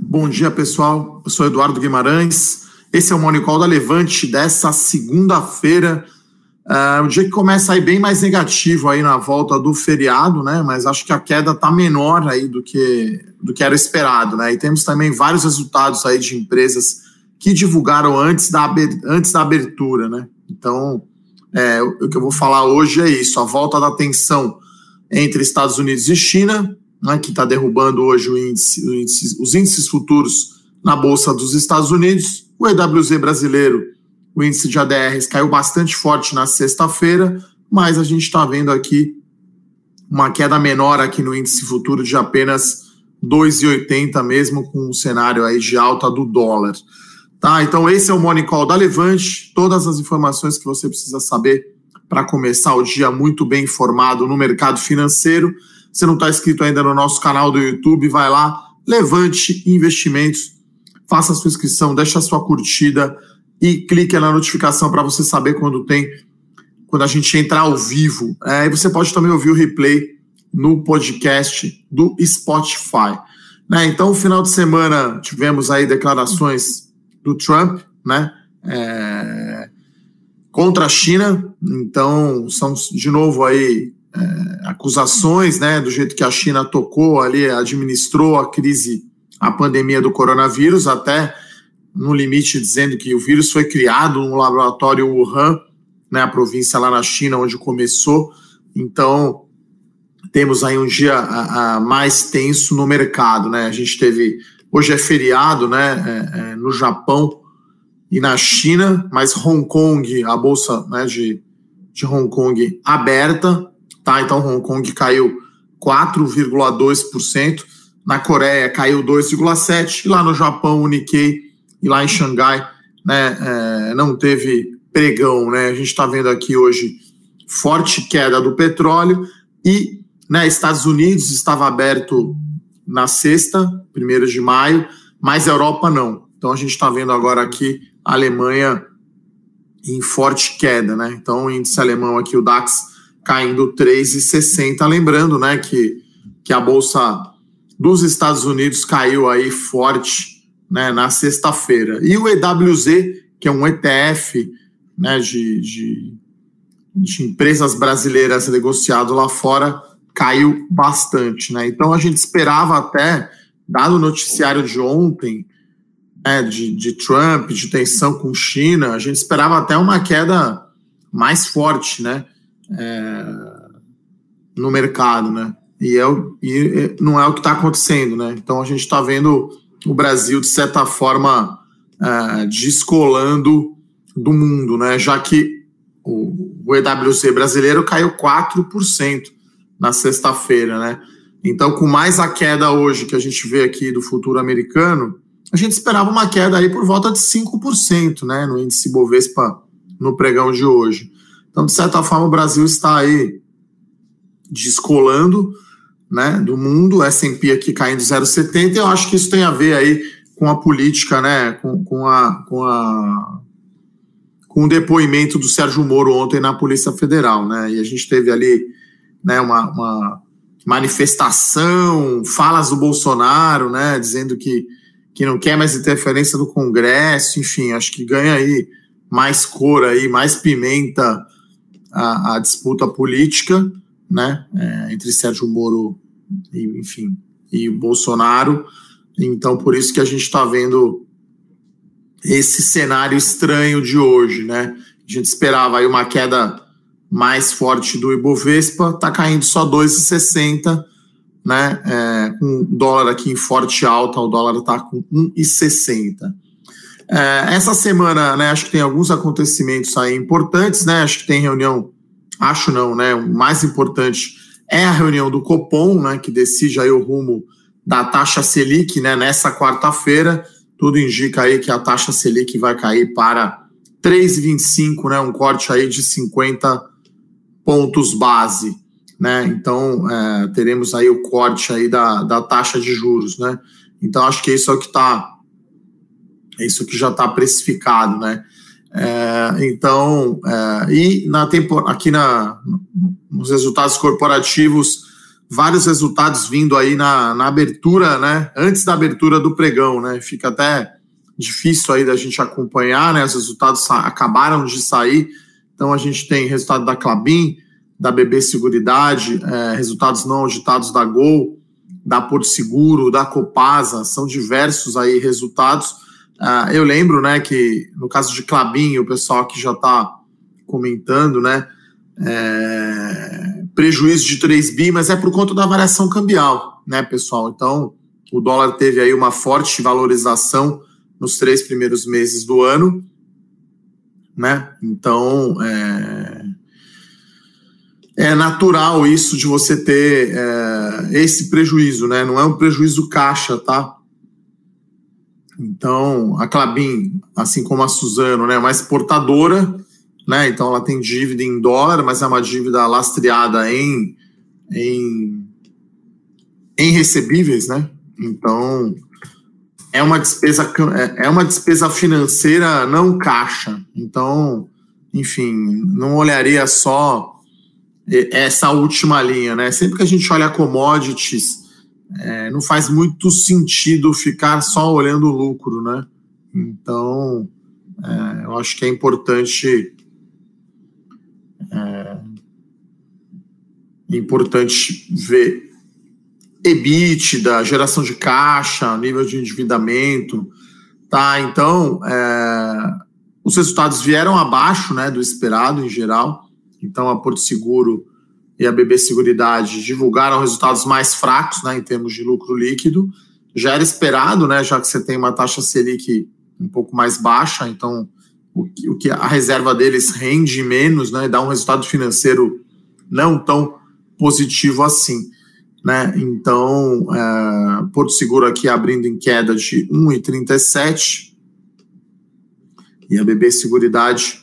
Bom dia, pessoal. Eu sou Eduardo Guimarães. Esse é o Morning Call da Levante dessa segunda-feira. Uh, um dia que começa aí bem mais negativo aí na volta do feriado, né? Mas acho que a queda está menor aí do que, do que era esperado, né? E temos também vários resultados aí de empresas que divulgaram antes da, antes da abertura, né? Então, é, o que eu vou falar hoje é isso: a volta da tensão entre Estados Unidos e China, né, que está derrubando hoje índice, índice, os índices futuros na Bolsa dos Estados Unidos. O EWZ brasileiro, o índice de ADRs caiu bastante forte na sexta-feira, mas a gente está vendo aqui uma queda menor aqui no índice futuro de apenas 2,80 mesmo com um cenário aí de alta do dólar. Tá, então esse é o Morning Call da Levante, todas as informações que você precisa saber para começar o dia muito bem informado no mercado financeiro. Se não está inscrito ainda no nosso canal do YouTube, vai lá, Levante Investimentos, faça a sua inscrição, deixa a sua curtida e clique na notificação para você saber quando tem, quando a gente entrar ao vivo. É, e você pode também ouvir o replay no podcast do Spotify. Né? Então, final de semana tivemos aí declarações do Trump, né? É, contra a China. Então, são de novo aí é, acusações, né, do jeito que a China tocou ali, administrou a crise, a pandemia do coronavírus, até no limite dizendo que o vírus foi criado no laboratório Wuhan, né, a província lá na China onde começou. Então, temos aí um dia a, a mais tenso no mercado, né? A gente teve hoje é feriado, né, é, é, no Japão e na China, mas Hong Kong, a bolsa, né, de, de Hong Kong aberta, tá? Então Hong Kong caiu 4,2%, na Coreia caiu 2,7%, e lá no Japão, o Nikkei, e lá em Xangai, né, é, não teve pregão, né? A gente está vendo aqui hoje forte queda do petróleo e, né, Estados Unidos estava aberto na sexta, primeiro de maio, mas a Europa não. Então a gente está vendo agora aqui a Alemanha em forte queda, né? Então o índice alemão aqui, o DAX, caindo 3,60. Lembrando, né, que, que a bolsa dos Estados Unidos caiu aí forte, né, na sexta-feira. E o EWZ, que é um ETF, né, de, de, de empresas brasileiras negociado lá fora, caiu bastante, né? Então a gente esperava até, dado o noticiário de ontem, né, de, de Trump, de tensão com China, a gente esperava até uma queda mais forte, né? É, no mercado, né? E, é, e não é o que está acontecendo, né? Então a gente está vendo o Brasil, de certa forma, é, descolando do mundo, né? Já que o, o EWC brasileiro caiu 4% na sexta-feira, né? Então, com mais a queda hoje que a gente vê aqui do futuro americano, a gente esperava uma queda aí por volta de 5%, né? No índice Bovespa no pregão de hoje. Então, de certa forma, o Brasil está aí descolando né, do mundo, S&P aqui caindo 0,70, eu acho que isso tem a ver aí com a política, né, com, com, a, com, a, com o depoimento do Sérgio Moro ontem na Polícia Federal, né, e a gente teve ali né, uma, uma manifestação, falas do Bolsonaro, né, dizendo que, que não quer mais interferência do Congresso, enfim, acho que ganha aí mais cor aí, mais pimenta a, a disputa política, né, é, entre Sérgio Moro, e, enfim, e Bolsonaro. Então, por isso que a gente está vendo esse cenário estranho de hoje, né? A gente esperava aí uma queda mais forte do Ibovespa, está caindo só 2,60, né? É, o dólar aqui em forte alta, o dólar está com 1,60. É, essa semana, né, acho que tem alguns acontecimentos aí importantes, né? Acho que tem reunião, acho não, né? O mais importante é a reunião do Copom, né? Que decide aí o rumo da taxa Selic, né? Nessa quarta-feira, tudo indica aí que a taxa Selic vai cair para 3,25, né? Um corte aí de 50 pontos base, né? Então é, teremos aí o corte aí da, da taxa de juros, né? Então acho que isso é o que está é isso que já está precificado, né? É, então, é, e na tempo, aqui na, nos resultados corporativos, vários resultados vindo aí na, na abertura, né? Antes da abertura do pregão, né? Fica até difícil aí da gente acompanhar, né? Os resultados acabaram de sair. Então a gente tem resultado da Clabin, da BB Seguridade, é, resultados não auditados da Gol, da Porto Seguro, da Copasa, são diversos aí resultados. Uh, eu lembro, né, que no caso de Clabin, o pessoal aqui já está comentando, né, é, prejuízo de 3 bi, mas é por conta da variação cambial, né, pessoal? Então, o dólar teve aí uma forte valorização nos três primeiros meses do ano, né? Então, é, é natural isso de você ter é, esse prejuízo, né? Não é um prejuízo caixa, tá? Então, a Clabin, assim como a Suzano, né, é mais portadora, né? Então ela tem dívida em dólar, mas é uma dívida lastreada em, em, em recebíveis, né? Então é uma despesa é, é uma despesa financeira não caixa. Então, enfim, não olharia só essa última linha, né? Sempre que a gente olha commodities, é, não faz muito sentido ficar só olhando o lucro, né? Então, é, eu acho que é importante é, importante ver EBITDA, geração de caixa, nível de endividamento, tá? Então, é, os resultados vieram abaixo, né, do esperado em geral. Então, a Porto Seguro e a BB Seguridade divulgaram resultados mais fracos, né, em termos de lucro líquido. Já era esperado, né, já que você tem uma taxa Selic um pouco mais baixa, então o que, a reserva deles rende menos, né, dá um resultado financeiro não tão positivo assim. Né? Então, é, Porto Seguro aqui abrindo em queda de 1,37 e a BB Seguridade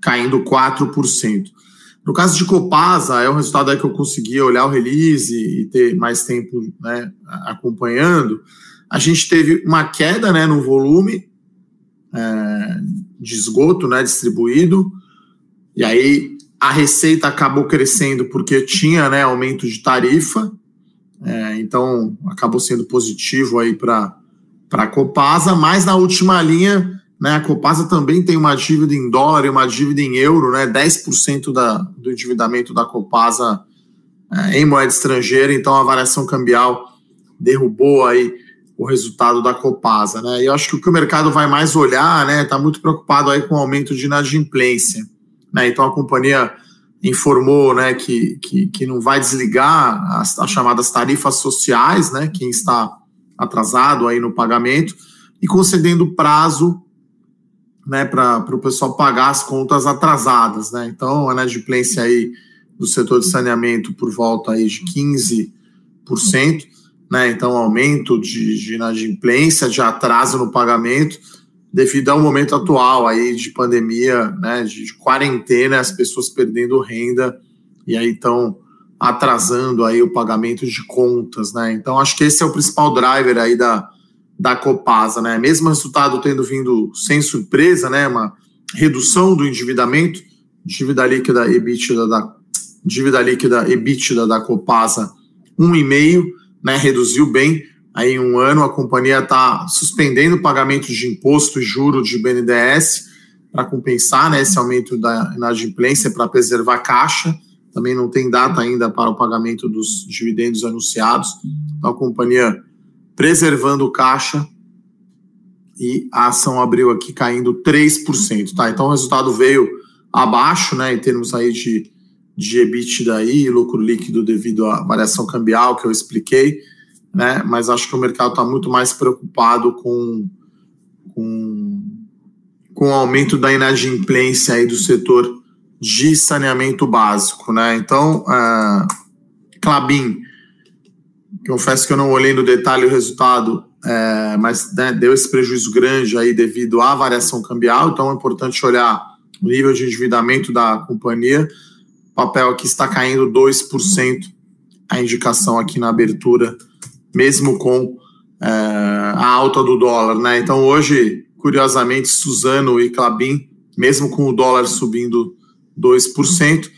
caindo 4%. No caso de Copasa, é um resultado aí que eu consegui olhar o release e ter mais tempo né, acompanhando. A gente teve uma queda né, no volume é, de esgoto né, distribuído, e aí a receita acabou crescendo porque tinha né, aumento de tarifa, é, então acabou sendo positivo aí para a Copasa, mas na última linha né, a Copasa também tem uma dívida em dólar e uma dívida em euro, né, 10% da, do endividamento da Copasa é, em moeda estrangeira, então a variação cambial derrubou aí o resultado da Copasa, né? E eu acho que o que o mercado vai mais olhar, né, está muito preocupado aí com o aumento de inadimplência, né? Então a companhia informou, né, que, que, que não vai desligar as, as chamadas tarifas sociais, né, quem está atrasado aí no pagamento e concedendo prazo né, para o pessoal pagar as contas atrasadas, né? Então, a inadimplência aí do setor de saneamento por volta aí de 15%, né? Então, aumento de, de inadimplência, de atraso no pagamento, devido ao momento atual aí de pandemia, né, de, de quarentena, as pessoas perdendo renda e aí estão atrasando aí o pagamento de contas, né? Então, acho que esse é o principal driver aí da da Copasa, né? Mesmo resultado tendo vindo sem surpresa, né? Uma redução do endividamento, dívida líquida EBITDA da dívida líquida EBITDA da Copasa 1,5, né? Reduziu bem. Aí em um ano a companhia está suspendendo o pagamento de imposto e juros de BNDES para compensar né, esse aumento da inadimplência para preservar caixa. Também não tem data ainda para o pagamento dos dividendos anunciados. Então a companhia preservando o caixa e a ação abriu aqui caindo 3%, tá? Então o resultado veio abaixo, né, em termos aí de, de EBITDA e lucro líquido devido à variação cambial que eu expliquei, né? Mas acho que o mercado está muito mais preocupado com, com, com o aumento da inadimplência aí do setor de saneamento básico, né? Então, uh, Clabin Confesso que eu não olhei no detalhe o resultado, é, mas né, deu esse prejuízo grande aí devido à variação cambial, então é importante olhar o nível de endividamento da companhia. O papel aqui está caindo 2%, a indicação aqui na abertura, mesmo com é, a alta do dólar. Né? Então hoje, curiosamente, Suzano e Clabin, mesmo com o dólar subindo 2%,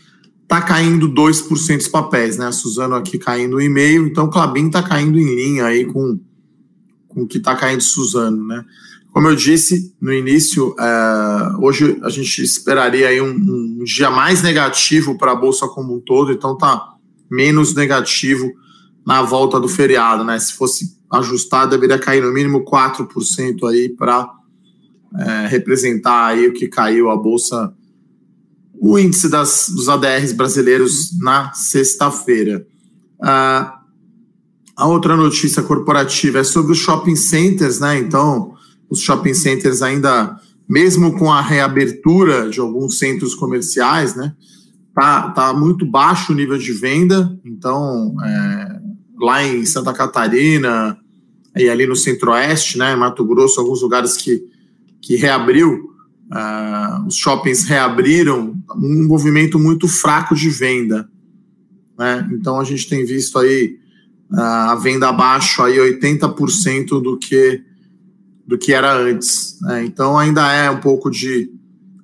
está caindo 2% os papéis, né? A Suzano aqui caindo 1,5%, então o Clabin está caindo em linha aí com, com o que está caindo Suzano, né? Como eu disse no início, é, hoje a gente esperaria aí um, um dia mais negativo para a Bolsa como um todo, então tá menos negativo na volta do feriado, né? Se fosse ajustar, deveria cair no mínimo 4% aí para é, representar aí o que caiu a Bolsa o índice das, dos ADRs brasileiros na sexta-feira. Ah, a outra notícia corporativa é sobre os shopping centers, né? Então, os shopping centers ainda, mesmo com a reabertura de alguns centros comerciais, né? Tá, tá muito baixo o nível de venda. Então, é, lá em Santa Catarina e ali no Centro-Oeste, né? Mato Grosso, alguns lugares que, que reabriu, Uh, os shoppings reabriram, um movimento muito fraco de venda. Né? Então a gente tem visto aí uh, a venda abaixo aí 80% do que do que era antes. Né? Então ainda é um pouco de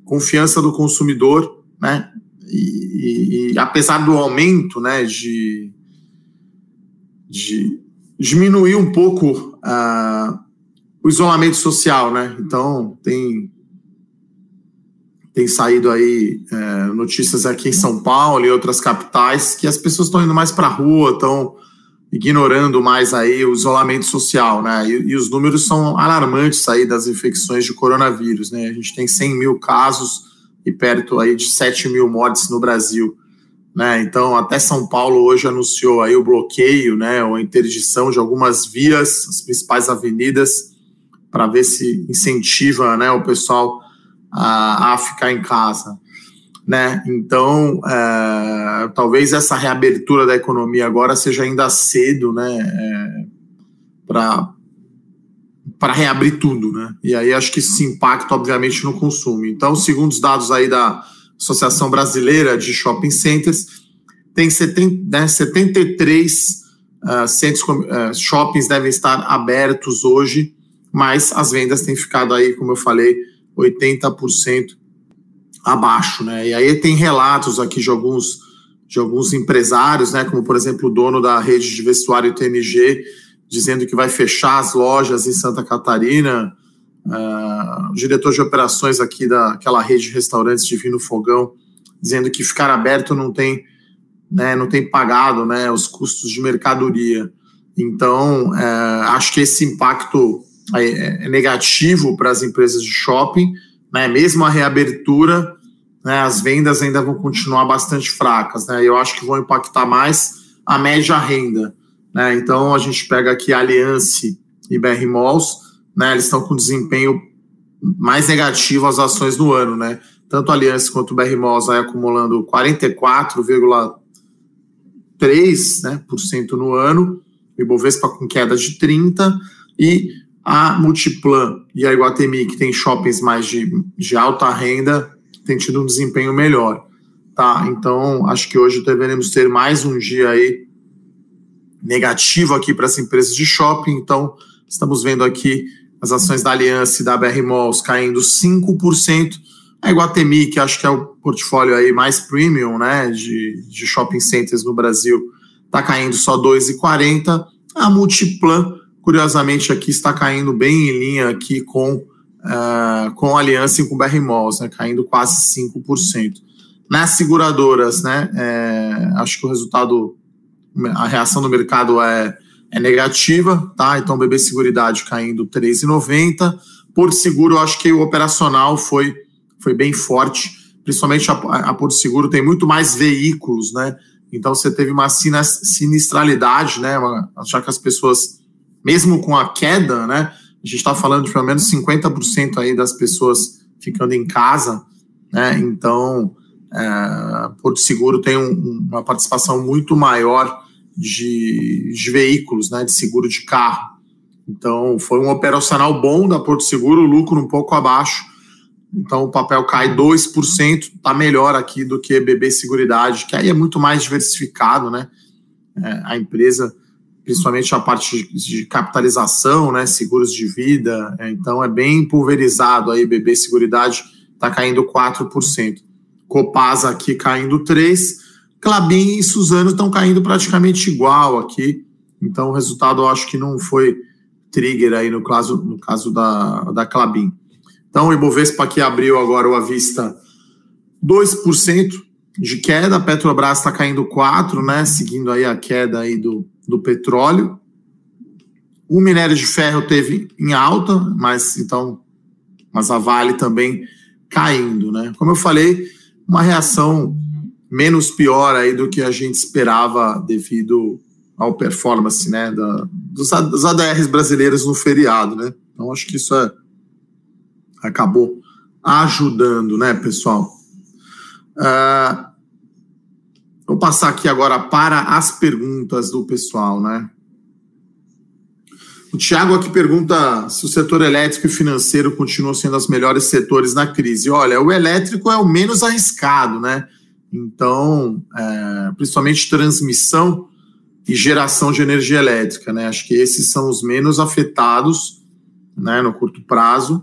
confiança do consumidor, né? E, e, e apesar do aumento, né, de, de diminuir um pouco uh, o isolamento social, né? Então tem tem saído aí é, notícias aqui em São Paulo e outras capitais que as pessoas estão indo mais para a rua, estão ignorando mais aí o isolamento social, né? E, e, os números são alarmantes aí das infecções de coronavírus, né? A gente tem 100 mil casos e perto aí de 7 mil mortes no Brasil, né? Então, até São Paulo hoje anunciou aí o bloqueio, né? Ou a interdição de algumas vias, as principais avenidas, para ver se incentiva, né? O pessoal a, a ficar em casa. Né? Então, é, talvez essa reabertura da economia agora seja ainda cedo, né, é, para reabrir tudo, né? E aí acho que isso impacta obviamente no consumo. Então, segundo os dados aí da Associação Brasileira de Shopping Centers, tem 70, né, 73 uh, centros, uh, shoppings devem estar abertos hoje, mas as vendas têm ficado aí, como eu falei, 80% abaixo, né? E aí tem relatos aqui de alguns de alguns empresários, né, como por exemplo o dono da rede de vestuário TNG, dizendo que vai fechar as lojas em Santa Catarina, uh, o diretor de operações aqui daquela rede de restaurantes Divino Fogão, dizendo que ficar aberto não tem, né, não tem pagado, né, os custos de mercadoria. Então, uh, acho que esse impacto é, é negativo para as empresas de shopping, né? Mesmo a reabertura, né, as vendas ainda vão continuar bastante fracas, né? Eu acho que vão impactar mais a média renda, né? Então a gente pega aqui a Aliança e BR Malls, né? Eles estão com desempenho mais negativo as ações do ano, né? Tanto a Aliança quanto o BR Malls acumulando 44,3% né, por cento no ano, o Ibovespa com queda de 30% e a Multiplan e a Iguatemi, que tem shoppings mais de, de alta renda, tem tido um desempenho melhor. Tá? Então, acho que hoje deveremos ter mais um dia aí negativo aqui para as empresas de shopping. Então, estamos vendo aqui as ações da Aliança e da BR Malls caindo 5%. A Iguatemi, que acho que é o portfólio aí mais premium né, de, de shopping centers no Brasil, está caindo só 2,40%. A Multiplan curiosamente aqui está caindo bem em linha aqui com, uh, com a aliança e com o BR Malls, né, caindo quase 5%. Nas seguradoras, né, é, acho que o resultado, a reação do mercado é, é negativa, tá? Então, BB Seguridade caindo 3,90%. Porto Seguro, acho que o operacional foi, foi bem forte, principalmente a, a Porto Seguro tem muito mais veículos, né? Então, você teve uma sinistralidade, né? Já que as pessoas mesmo com a queda, né? A gente está falando de pelo menos 50% aí das pessoas ficando em casa, né? Então, é, Porto Seguro tem um, uma participação muito maior de, de, veículos, né? De seguro de carro. Então, foi um operacional bom da Porto Seguro, lucro um pouco abaixo. Então, o papel cai 2%, está melhor aqui do que BB Seguridade, que aí é muito mais diversificado, né? É, a empresa principalmente a parte de, capitalização, né, seguros de vida, é, então é bem pulverizado aí, BB Seguridade está caindo 4%. Copasa aqui caindo 3%, Clabin e Suzano estão caindo praticamente igual aqui. Então, o resultado eu acho que não foi trigger aí no caso, no caso da, da Clabin. Então, o Ibovespa aqui abriu agora o avista 2% de queda, a Petrobras está caindo 4%, né, seguindo aí a queda aí do, do petróleo. O minério de ferro teve em alta, mas então, mas a Vale também caindo, né? Como eu falei, uma reação menos pior aí do que a gente esperava devido ao performance, né, da, dos, dos ADRs brasileiros no feriado, né? Então acho que isso é, acabou ajudando, né, pessoal? Uh, vou passar aqui agora para as perguntas do pessoal, né? O Tiago aqui pergunta se o setor elétrico e financeiro continuam sendo os melhores setores na crise. Olha, o elétrico é o menos arriscado, né? Então, é, principalmente transmissão e geração de energia elétrica, né? Acho que esses são os menos afetados, né, no curto prazo,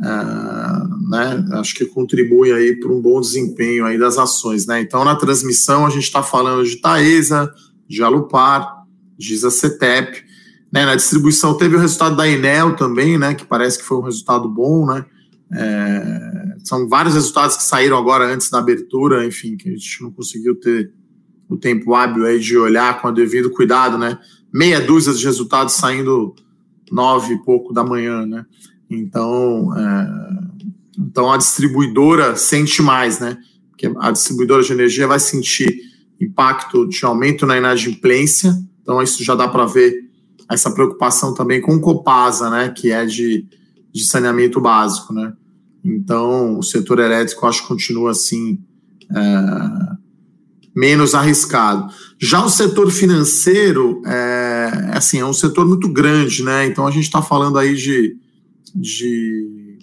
é, né? Acho que contribui aí para um bom desempenho aí das ações, né? Então, na transmissão a gente está falando de Taesa, de Alupar, de Isacetep, né? Na distribuição teve o resultado da Enel também, né? Que parece que foi um resultado bom, né? É, são vários resultados que saíram agora antes da abertura, enfim, que a gente não conseguiu ter o tempo hábil aí de olhar com o devido cuidado, né? Meia dúzia de resultados saindo nove e pouco da manhã, né? Então, é, então a distribuidora sente mais, né? Porque a distribuidora de energia vai sentir impacto de aumento na inadimplência, então isso já dá para ver essa preocupação também com o Copasa, né? Que é de, de saneamento básico, né? Então, o setor elétrico acho que continua assim. É, menos arriscado. Já o setor financeiro é assim, é um setor muito grande, né? Então a gente está falando aí de, de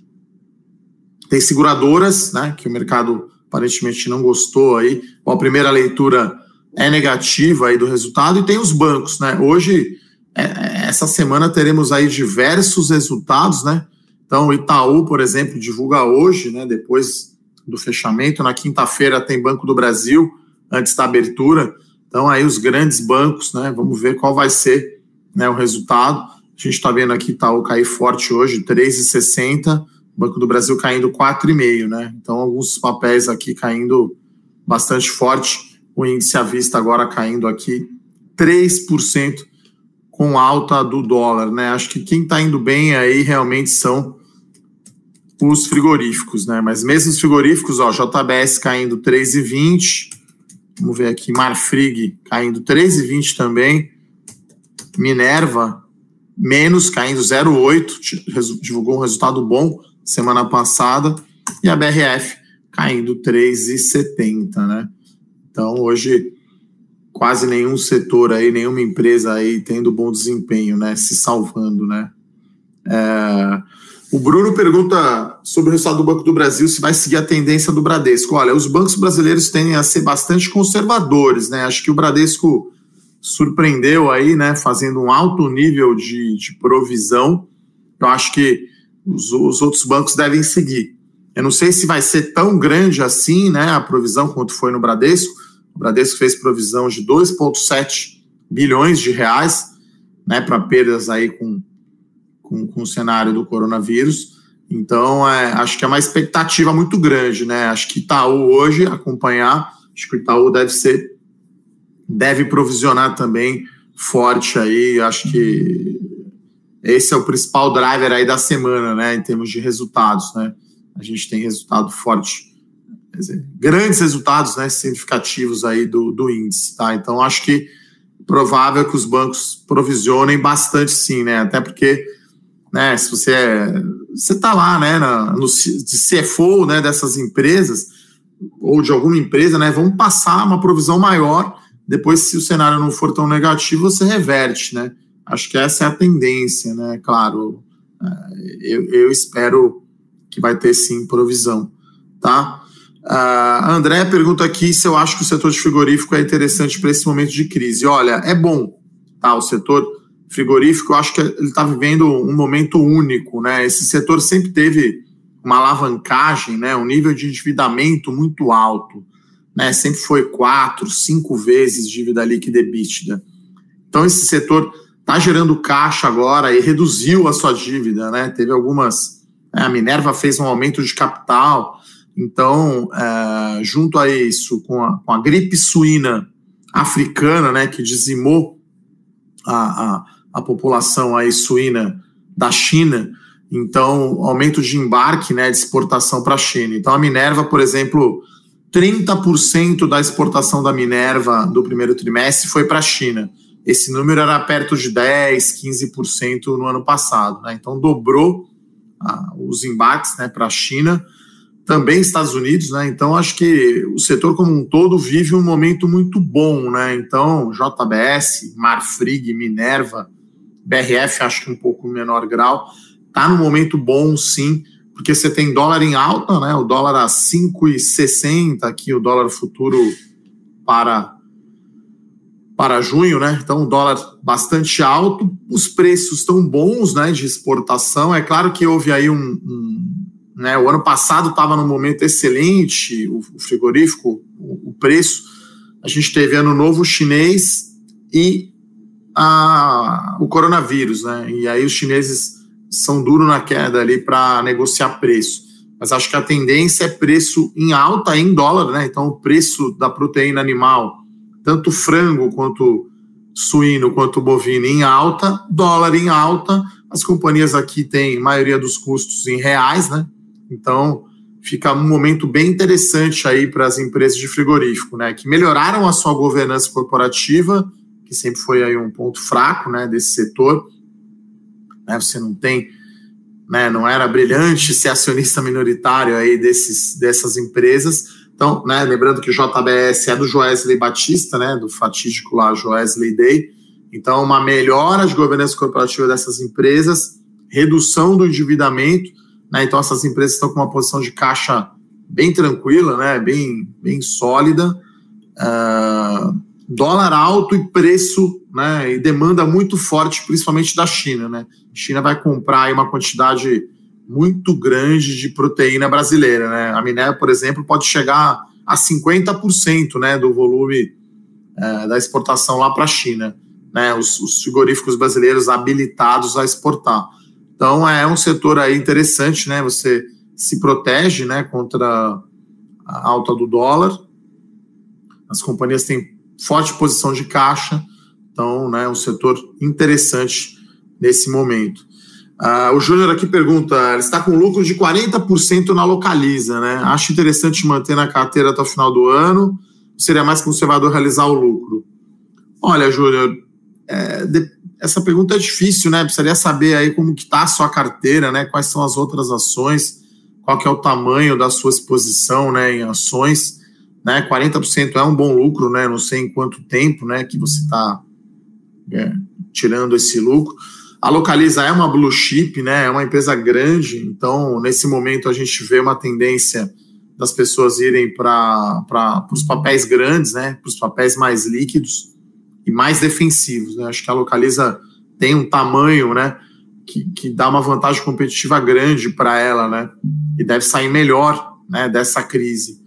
tem seguradoras, né? Que o mercado aparentemente não gostou aí. a primeira leitura é negativa aí do resultado e tem os bancos, né? Hoje, é, essa semana teremos aí diversos resultados, né? Então Itaú, por exemplo, divulga hoje, né? Depois do fechamento, na quinta-feira tem Banco do Brasil antes da abertura. Então, aí os grandes bancos, né? Vamos ver qual vai ser né, o resultado. A gente está vendo aqui Itaú cair forte hoje, 3,60, Banco do Brasil caindo 4,5, né? Então, alguns papéis aqui caindo bastante forte. O índice à vista agora caindo aqui 3% com alta do dólar, né? Acho que quem está indo bem aí realmente são os frigoríficos, né? Mas mesmo os frigoríficos, ó, JBS caindo 3,20, Vamos ver aqui, Marfrig caindo 13,20 também. Minerva, menos, caindo 0,8, divulgou um resultado bom semana passada. E a BRF caindo 3,70, né? Então, hoje, quase nenhum setor aí, nenhuma empresa aí tendo bom desempenho, né? Se salvando, né? É, o Bruno pergunta sobre o resultado do Banco do Brasil se vai seguir a tendência do Bradesco. Olha, os bancos brasileiros tendem a ser bastante conservadores, né? Acho que o Bradesco surpreendeu aí, né? Fazendo um alto nível de, de provisão. Eu acho que os, os, outros bancos devem seguir. Eu não sei se vai ser tão grande assim, né? A provisão quanto foi no Bradesco. O Bradesco fez provisão de 2,7 bilhões de reais, né? Para perdas aí com com, com o cenário do coronavírus. Então, é, acho que é uma expectativa muito grande, né? Acho que Itaú hoje acompanhar, acho que o Itaú deve ser, deve provisionar também forte aí. Acho que esse é o principal driver aí da semana, né? Em termos de resultados, né? A gente tem resultado forte, dizer, grandes resultados, né? Significativos aí do, do índice, tá? Então, acho que provável que os bancos provisionem bastante, sim, né? Até porque né? Se você é, você está lá, né, na, no CFO, né, dessas empresas ou de alguma empresa, né, vamos passar uma provisão maior. Depois, se o cenário não for tão negativo, você reverte, né? Acho que essa é a tendência, né? Claro, é, eu, eu espero que vai ter sim provisão, tá? A André pergunta aqui se eu acho que o setor de frigorífico é interessante para esse momento de crise. Olha, é bom, tá? O setor frigorífico, eu acho que ele está vivendo um momento único, né? Esse setor sempre teve uma alavancagem, né? Um nível de endividamento muito alto. Né, sempre foi quatro, cinco vezes dívida líquida EBITDA. Então esse setor está gerando caixa agora e reduziu a sua dívida, né? Teve algumas, né, a Minerva fez um aumento de capital, então é, junto a isso, com a, com a gripe suína africana, né, que dizimou a, a, a população aí suína da China, então aumento de embarque, né, de exportação para a China. Então a Minerva, por exemplo, 30% da exportação da Minerva do primeiro trimestre foi para a China. Esse número era perto de 10, 15% no ano passado. Né? Então dobrou ah, os embarques né, para a China também Estados Unidos, né? Então acho que o setor como um todo vive um momento muito bom, né? Então JBS, Marfrig, Minerva, BRF, acho que um pouco menor grau, tá num momento bom, sim, porque você tem dólar em alta, né? O dólar a 5,60 aqui, o dólar futuro para para junho, né? Então, o dólar bastante alto, os preços estão bons, né, de exportação. É claro que houve aí um, um né? O ano passado estava num momento excelente, o, o frigorífico, o, o, preço. A gente teve ano novo chinês e a, o coronavírus, né? E aí os chineses são duros na queda ali para negociar preço. Mas acho que a tendência é preço em alta em dólar, né? Então o preço da proteína animal, tanto frango quanto suíno quanto bovino em alta, dólar em alta. As companhias aqui têm maioria dos custos em reais, né? Então, fica um momento bem interessante aí para as empresas de frigorífico, né, que melhoraram a sua governança corporativa, que sempre foi aí um ponto fraco, né, desse setor. Né, você não tem, né, não era brilhante ser acionista minoritário aí desses, dessas empresas. Então, né, lembrando que o JBS é do Joesley Batista, né, do fatídico lá Joesley Day. Então, uma melhora de governança corporativa dessas empresas, redução do endividamento, né? Então, essas empresas estão com uma posição de caixa bem tranquila, né? bem, bem sólida. Uh, dólar alto e preço né? e demanda muito forte, principalmente da China. Né? A China vai comprar uma quantidade muito grande de proteína brasileira. Né? A Minerva, por exemplo, pode chegar a 50% né, do volume uh, da exportação lá para a China. Né? Os, os frigoríficos brasileiros habilitados a exportar. Então é um setor aí interessante, né? Você se protege, né, contra a alta do dólar. As companhias têm forte posição de caixa, então, né, um setor interessante nesse momento. Uh, o Júnior aqui pergunta: ele está com lucro de 40% na Localiza, né? Acho interessante manter na carteira até o final do ano. Seria mais conservador realizar o lucro? Olha, Júnior, é, essa pergunta é difícil, né? Precisaria saber aí como que está a sua carteira, né? Quais são as outras ações, qual que é o tamanho da sua exposição, né, em ações, né? 40% é um bom lucro, né? Não sei em quanto tempo, né, que você está é, tirando esse lucro. A Localiza é uma blue chip, né? É uma empresa grande, então nesse momento a gente vê uma tendência das pessoas irem para os papéis grandes, né? Para os papéis mais líquidos e mais defensivos. Né? Acho que a Localiza tem um tamanho né, que, que dá uma vantagem competitiva grande para ela, né? E deve sair melhor né, dessa crise.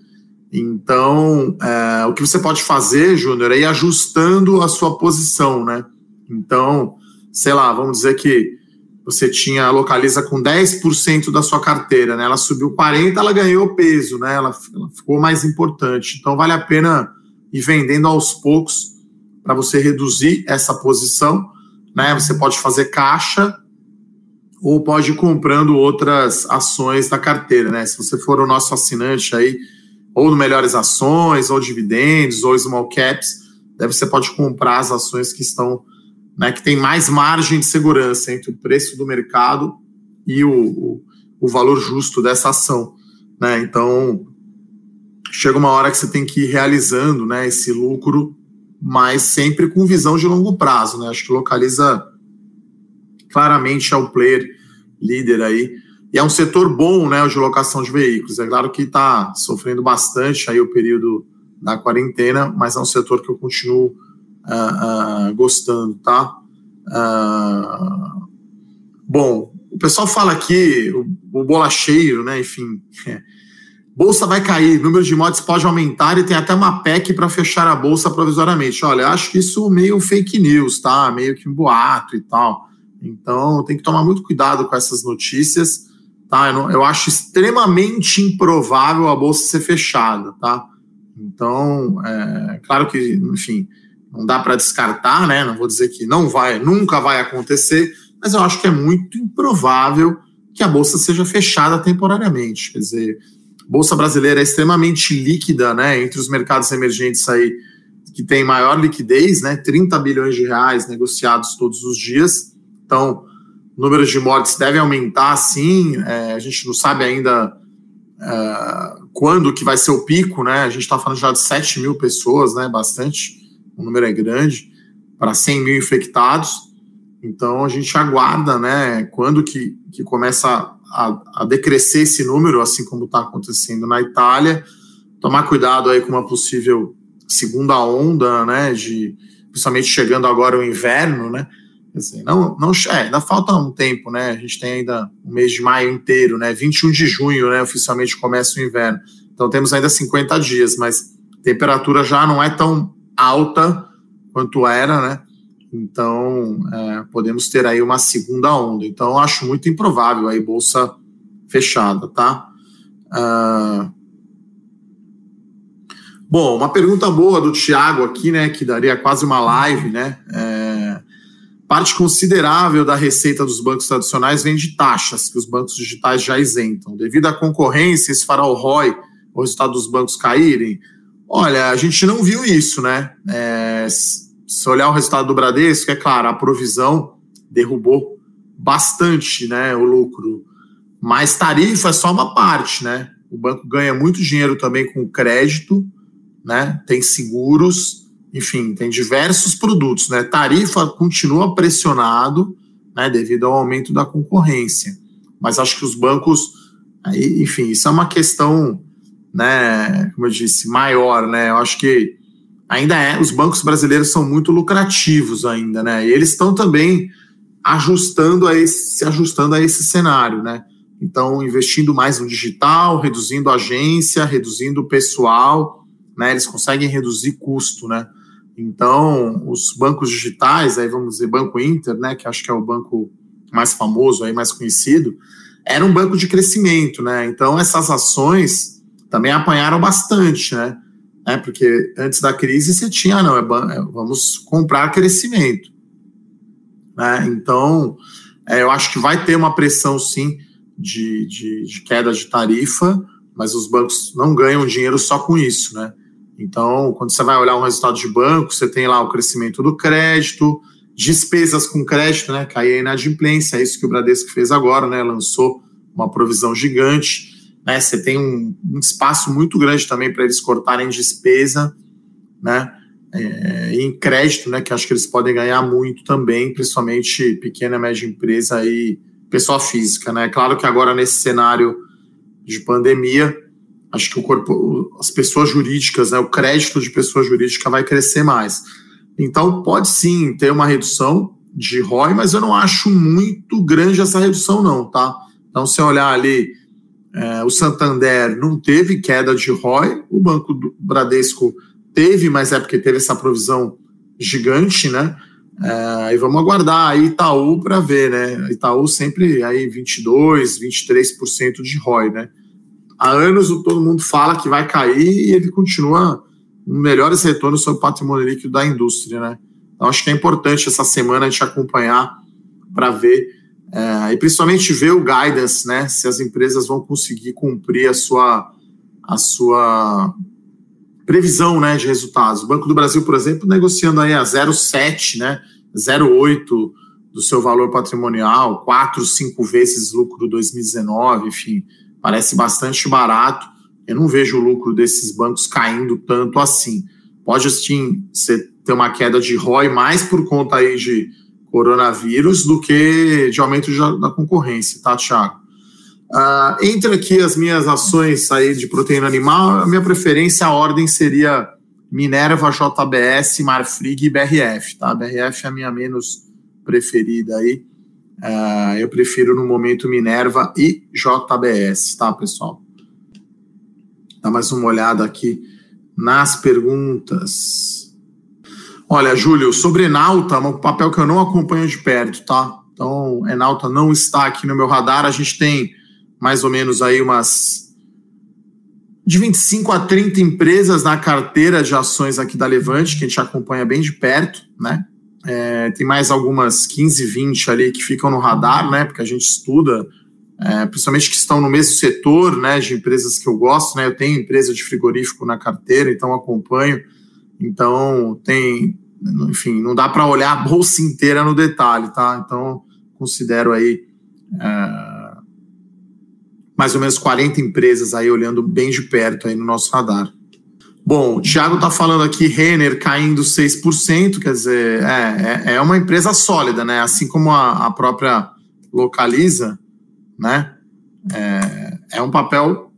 Então, é, o que você pode fazer, Júnior, é ir ajustando a sua posição, né? Então, sei lá, vamos dizer que você tinha localiza com 10% da sua carteira, né? Ela subiu 40, ela ganhou peso, né? Ela, ela ficou mais importante. Então, vale a pena ir vendendo aos poucos para você reduzir essa posição, né? Você pode fazer caixa ou pode ir comprando outras ações da carteira, né? Se você for o nosso assinante aí, ou no Melhores Ações, ou Dividendos, ou Small Caps, daí você pode comprar as ações que estão, né, que tem mais margem de segurança entre o preço do mercado e o, o, o valor justo dessa ação, né? Então, chega uma hora que você tem que ir realizando, né, esse lucro mas sempre com visão de longo prazo, né? Acho que localiza claramente é o player líder aí. E é um setor bom, né, de locação de veículos. É claro que está sofrendo bastante aí o período da quarentena, mas é um setor que eu continuo uh, uh, gostando, tá? Uh, bom, o pessoal fala aqui, o, o bolacheiro, né, enfim, bolsa vai cair, número de mortes pode aumentar e tem até uma PEC para fechar a bolsa provisoriamente. Olha, acho que isso meio fake news, tá? Meio que um boato e tal. Então, tem que tomar muito cuidado com essas notícias, tá? Eu, não, eu acho extremamente improvável a bolsa ser fechada, tá? Então, é claro que, enfim, não dá para descartar, né? Não vou dizer que não vai, nunca vai acontecer, mas eu acho que é muito improvável que a bolsa seja fechada temporariamente. Quer dizer, a bolsa brasileira é extremamente líquida, né? Entre os mercados emergentes aí que tem maior liquidez, né? 30 bilhões de reais negociados todos os dias. Então, o número de mortes deve aumentar, sim. É, a gente não sabe ainda é, quando que vai ser o pico, né? A gente está falando já de 7 mil pessoas, né? Bastante o número é grande, para 100 mil infectados. Então a gente aguarda, né, quando que, que começa a, a decrescer esse número, assim como está acontecendo na Itália, tomar cuidado aí com uma possível segunda onda, né, de principalmente chegando agora o inverno, né, assim, não, não, é, ainda falta um tempo, né, a gente tem ainda o mês de maio inteiro, né, 21 de junho, né, oficialmente começa o inverno, então temos ainda 50 dias, mas temperatura já não é tão alta quanto era, né? Então, é, podemos ter aí uma segunda onda. Então, acho muito improvável aí bolsa fechada, tá? Uh... Bom, uma pergunta boa do Tiago aqui, né? Que daria quase uma live, né? É... Parte considerável da receita dos bancos tradicionais vem de taxas que os bancos digitais já isentam. Devido à concorrência, isso fará o ROI, o resultado dos bancos caírem? Olha, a gente não viu isso, né? É, se olhar o resultado do Bradesco, é claro, a provisão derrubou bastante né, o lucro. Mas tarifa é só uma parte, né? O banco ganha muito dinheiro também com crédito, né? Tem seguros, enfim, tem diversos produtos, né? Tarifa continua pressionado, né, devido ao aumento da concorrência. Mas acho que os bancos, enfim, isso é uma questão né, como eu disse, maior, né? Eu acho que ainda é, os bancos brasileiros são muito lucrativos ainda, né? E eles estão também ajustando a esse, se ajustando a esse cenário, né? Então, investindo mais no digital, reduzindo agência, reduzindo o pessoal, né? Eles conseguem reduzir custo, né? Então, os bancos digitais, aí vamos dizer Banco Inter, né, que acho que é o banco mais famoso aí, mais conhecido, era um banco de crescimento, né? Então, essas ações também apanharam bastante, né? É, porque antes da crise você tinha, não, é, é, vamos comprar crescimento. Né? Então, é, eu acho que vai ter uma pressão, sim, de, de, de, queda de tarifa, mas os bancos não ganham dinheiro só com isso, né? Então, quando você vai olhar um resultado de banco, você tem lá o crescimento do crédito, despesas com crédito, né? Cair a inadimplência, é isso que o Bradesco fez agora, né? Lançou uma provisão gigante né? Você tem um, um espaço muito grande também para eles cortarem despesa, né? É, em crédito, né? Que acho que eles podem ganhar muito também, principalmente pequena e média empresa e pessoa física, né? Claro que agora nesse cenário de pandemia, acho que o corpo, as pessoas jurídicas, né? O crédito de pessoa jurídica vai crescer mais. Então pode sim ter uma redução de ROI, mas eu não acho muito grande essa redução, não, tá? Então, se olhar ali é, o Santander não teve queda de ROI, o Banco do Bradesco teve, mas é porque teve essa provisão gigante, né? É, e vamos aguardar aí Itaú para ver, né? Itaú sempre aí 22, 23% de ROI, né? Há anos todo mundo fala que vai cair e ele continua um melhores retornos sobre o patrimônio líquido da indústria, né? Então acho que é importante essa semana a gente acompanhar para ver é, e principalmente ver o guidance, né? Se as empresas vão conseguir cumprir a sua, a sua previsão né, de resultados. O Banco do Brasil, por exemplo, negociando aí a 0,7, né? 0,8 do seu valor patrimonial, 4, 5 vezes lucro 2019, enfim, parece bastante barato. Eu não vejo o lucro desses bancos caindo tanto assim. Pode sim você ter uma queda de ROI mais por conta aí de coronavírus do que de aumento da concorrência, tá, Thiago? Uh, entre aqui as minhas ações aí de proteína animal, a minha preferência, a ordem seria Minerva, JBS, Marfrig e BRF, tá? BRF é a minha menos preferida aí. Uh, eu prefiro no momento Minerva e JBS, tá, pessoal? Dar mais uma olhada aqui nas perguntas. Olha, Júlio, sobre Enalta, um papel que eu não acompanho de perto, tá? Então, Enalta não está aqui no meu radar. A gente tem mais ou menos aí umas de 25 a 30 empresas na carteira de ações aqui da Levante, que a gente acompanha bem de perto, né? É, tem mais algumas 15, 20 ali que ficam no radar, né? Porque a gente estuda, é, principalmente que estão no mesmo setor, né? De empresas que eu gosto, né? Eu tenho empresa de frigorífico na carteira, então acompanho. Então tem, enfim, não dá para olhar a bolsa inteira no detalhe, tá? Então considero aí é, mais ou menos 40 empresas aí olhando bem de perto aí no nosso radar. Bom, o Thiago está falando aqui, Renner caindo 6%, quer dizer, é, é, é, uma empresa sólida, né? Assim como a, a própria Localiza, né? É, é, um papel,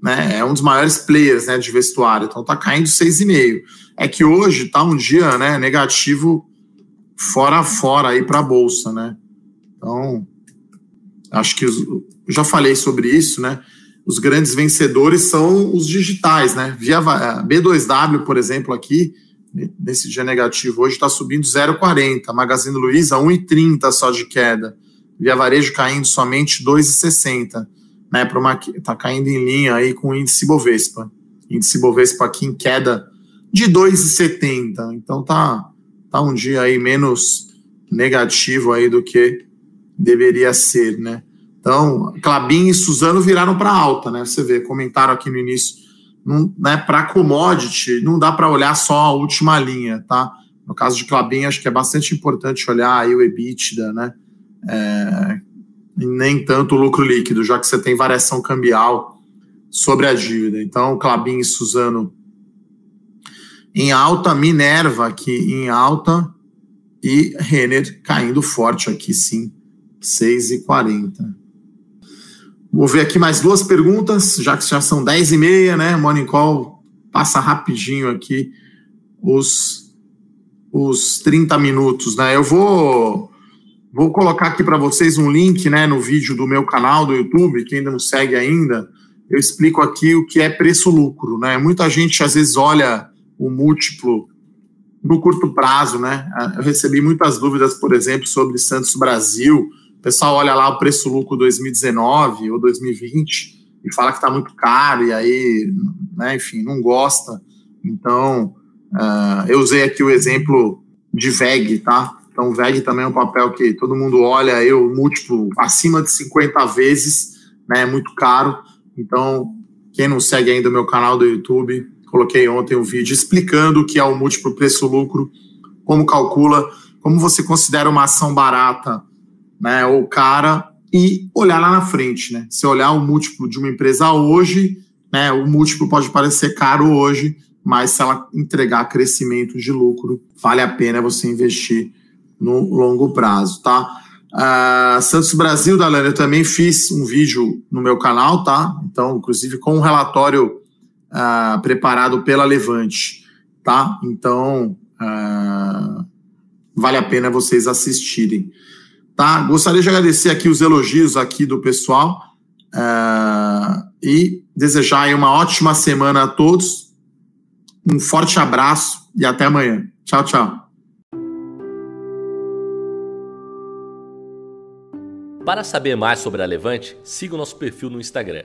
né? É um dos maiores players né, de vestuário, então está caindo 6,5%. É que hoje está um dia né, negativo fora fora aí para a Bolsa, né? Então, acho que já falei sobre isso, né? Os grandes vencedores são os digitais, né? Via B2W, por exemplo, aqui, nesse dia negativo, hoje está subindo 0,40. Magazine Luiza, 1,30 só de queda. Via Varejo caindo somente 2,60. Né, está caindo em linha aí com o índice Bovespa. Índice Bovespa aqui em queda de 2,70. Então tá, tá um dia aí menos negativo aí do que deveria ser, né? Então, Clabin e Suzano viraram para alta, né? Você vê, comentaram aqui no início, né, para commodity, não dá para olhar só a última linha, tá? No caso de Clabin, acho que é bastante importante olhar aí o EBITDA, né? É, e nem tanto o lucro líquido, já que você tem variação cambial sobre a dívida. Então, Clabin e Suzano em alta, Minerva aqui em alta e Renner caindo forte aqui sim, 6,40. Vou ver aqui mais duas perguntas, já que já são 10 e meia, né? Morning Call passa rapidinho aqui os, os 30 minutos, né? Eu vou, vou colocar aqui para vocês um link né, no vídeo do meu canal do YouTube, quem ainda não segue ainda, eu explico aqui o que é preço-lucro, né? Muita gente às vezes olha o múltiplo no curto prazo, né? Eu recebi muitas dúvidas, por exemplo, sobre Santos Brasil, o pessoal olha lá o preço-lucro 2019 ou 2020 e fala que está muito caro, e aí, né, enfim, não gosta. Então, uh, eu usei aqui o exemplo de VEG, tá? Então, VEG também é um papel que todo mundo olha, eu múltiplo acima de 50 vezes, né? É muito caro. Então, quem não segue ainda o meu canal do YouTube, coloquei ontem um vídeo explicando o que é o múltiplo preço-lucro, como calcula, como você considera uma ação barata né, ou cara, e olhar lá na frente, né? Se olhar o múltiplo de uma empresa hoje, né, o múltiplo pode parecer caro hoje, mas se ela entregar crescimento de lucro, vale a pena você investir no longo prazo, tá? Uh, Santos Brasil, Dalane, eu também fiz um vídeo no meu canal, tá? Então, inclusive com um relatório uh, preparado pela Levante, tá? Então, uh, vale a pena vocês assistirem. Tá? Gostaria de agradecer aqui os elogios aqui do pessoal uh, e desejar uma ótima semana a todos. Um forte abraço e até amanhã. Tchau, tchau. Para saber mais sobre a Levante, siga o nosso perfil no Instagram